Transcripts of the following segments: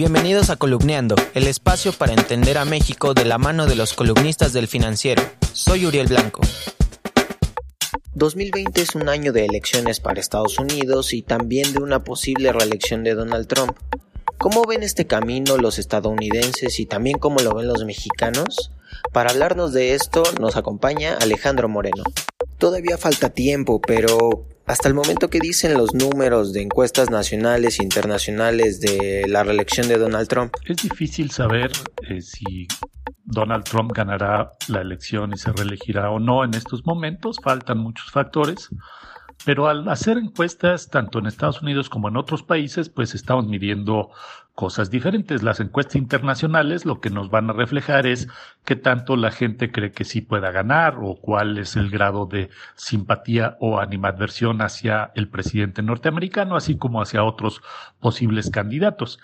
Bienvenidos a Columneando, el espacio para entender a México de la mano de los columnistas del financiero. Soy Uriel Blanco. 2020 es un año de elecciones para Estados Unidos y también de una posible reelección de Donald Trump. ¿Cómo ven este camino los estadounidenses y también cómo lo ven los mexicanos? Para hablarnos de esto nos acompaña Alejandro Moreno. Todavía falta tiempo, pero hasta el momento que dicen los números de encuestas nacionales e internacionales de la reelección de Donald Trump. Es difícil saber eh, si Donald Trump ganará la elección y se reelegirá o no en estos momentos. Faltan muchos factores. Pero al hacer encuestas, tanto en Estados Unidos como en otros países, pues estamos midiendo cosas diferentes. Las encuestas internacionales lo que nos van a reflejar es qué tanto la gente cree que sí pueda ganar o cuál es el grado de simpatía o animadversión hacia el presidente norteamericano, así como hacia otros posibles candidatos.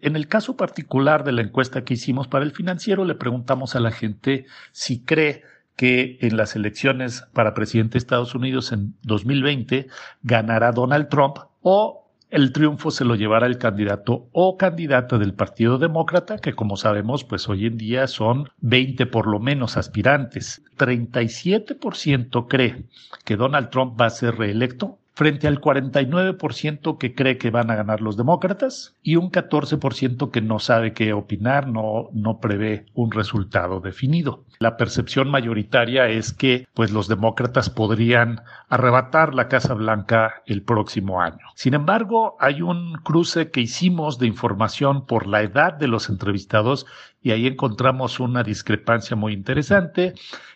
En el caso particular de la encuesta que hicimos para el financiero, le preguntamos a la gente si cree que en las elecciones para presidente de Estados Unidos en 2020 ganará Donald Trump o el triunfo se lo llevará el candidato o candidata del Partido Demócrata, que como sabemos, pues hoy en día son 20 por lo menos aspirantes. 37% cree que Donald Trump va a ser reelecto frente al 49% que cree que van a ganar los demócratas y un 14% que no sabe qué opinar, no, no prevé un resultado definido. La percepción mayoritaria es que pues los demócratas podrían arrebatar la Casa Blanca el próximo año. Sin embargo, hay un cruce que hicimos de información por la edad de los entrevistados y ahí encontramos una discrepancia muy interesante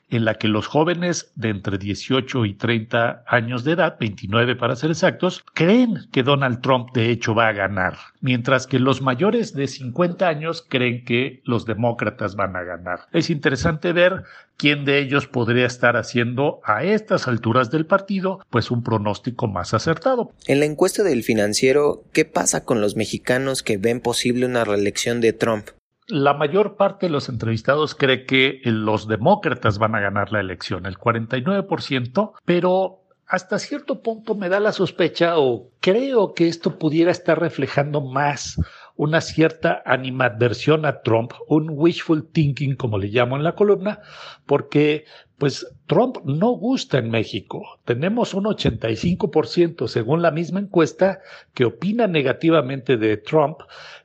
en la que los jóvenes de entre 18 y 30 años de edad, 29 para ser exactos, creen que Donald Trump de hecho va a ganar, mientras que los mayores de 50 años creen que los demócratas van a ganar. Es interesante ver quién de ellos podría estar haciendo a estas alturas del partido pues un pronóstico más acertado. En la encuesta del financiero, ¿qué pasa con los mexicanos que ven posible una reelección de Trump? La mayor parte de los entrevistados cree que los demócratas van a ganar la elección, el 49%, pero hasta cierto punto me da la sospecha o creo que esto pudiera estar reflejando más una cierta animadversión a Trump, un wishful thinking, como le llamo en la columna, porque pues Trump no gusta en México. Tenemos un 85%, según la misma encuesta, que opina negativamente de Trump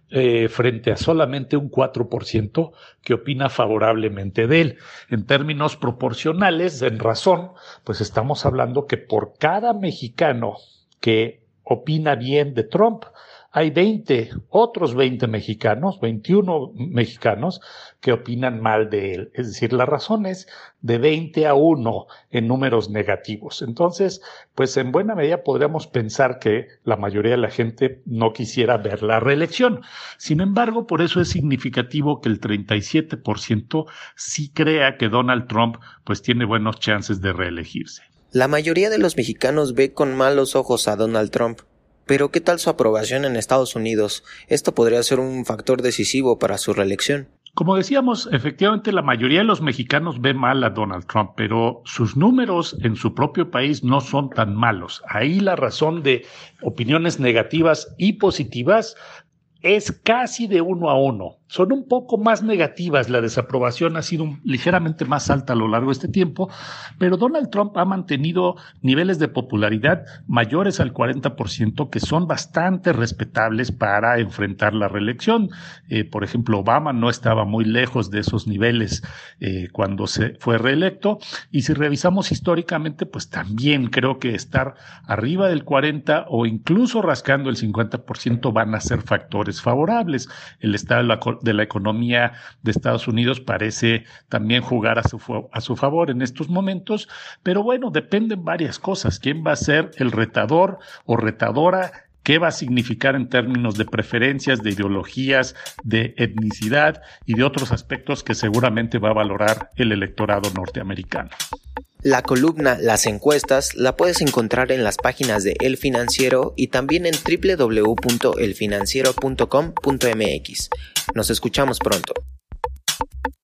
eh, frente a solamente un 4% que opina favorablemente de él. En términos proporcionales, en razón, pues estamos hablando que por cada mexicano que opina bien de Trump, hay 20, otros 20 mexicanos, 21 mexicanos que opinan mal de él. Es decir, la razón es de 20 a 1 en números negativos. Entonces, pues en buena medida podríamos pensar que la mayoría de la gente no quisiera ver la reelección. Sin embargo, por eso es significativo que el 37% sí crea que Donald Trump pues tiene buenos chances de reelegirse. La mayoría de los mexicanos ve con malos ojos a Donald Trump. Pero ¿qué tal su aprobación en Estados Unidos? Esto podría ser un factor decisivo para su reelección. Como decíamos, efectivamente la mayoría de los mexicanos ve mal a Donald Trump, pero sus números en su propio país no son tan malos. Ahí la razón de opiniones negativas y positivas es casi de uno a uno son un poco más negativas. La desaprobación ha sido ligeramente más alta a lo largo de este tiempo, pero Donald Trump ha mantenido niveles de popularidad mayores al 40%, que son bastante respetables para enfrentar la reelección. Eh, por ejemplo, Obama no estaba muy lejos de esos niveles eh, cuando se fue reelecto. Y si revisamos históricamente, pues también creo que estar arriba del 40 o incluso rascando el 50% van a ser favorables. El estado de la de la economía de Estados Unidos parece también jugar a su, a su favor en estos momentos, pero bueno, dependen varias cosas. ¿Quién va a ser el retador o retadora qué va a significar en términos de preferencias, de ideologías, de etnicidad y de otros aspectos que seguramente va a valorar el electorado norteamericano. La columna Las encuestas la puedes encontrar en las páginas de El Financiero y también en www.elfinanciero.com.mx. Nos escuchamos pronto.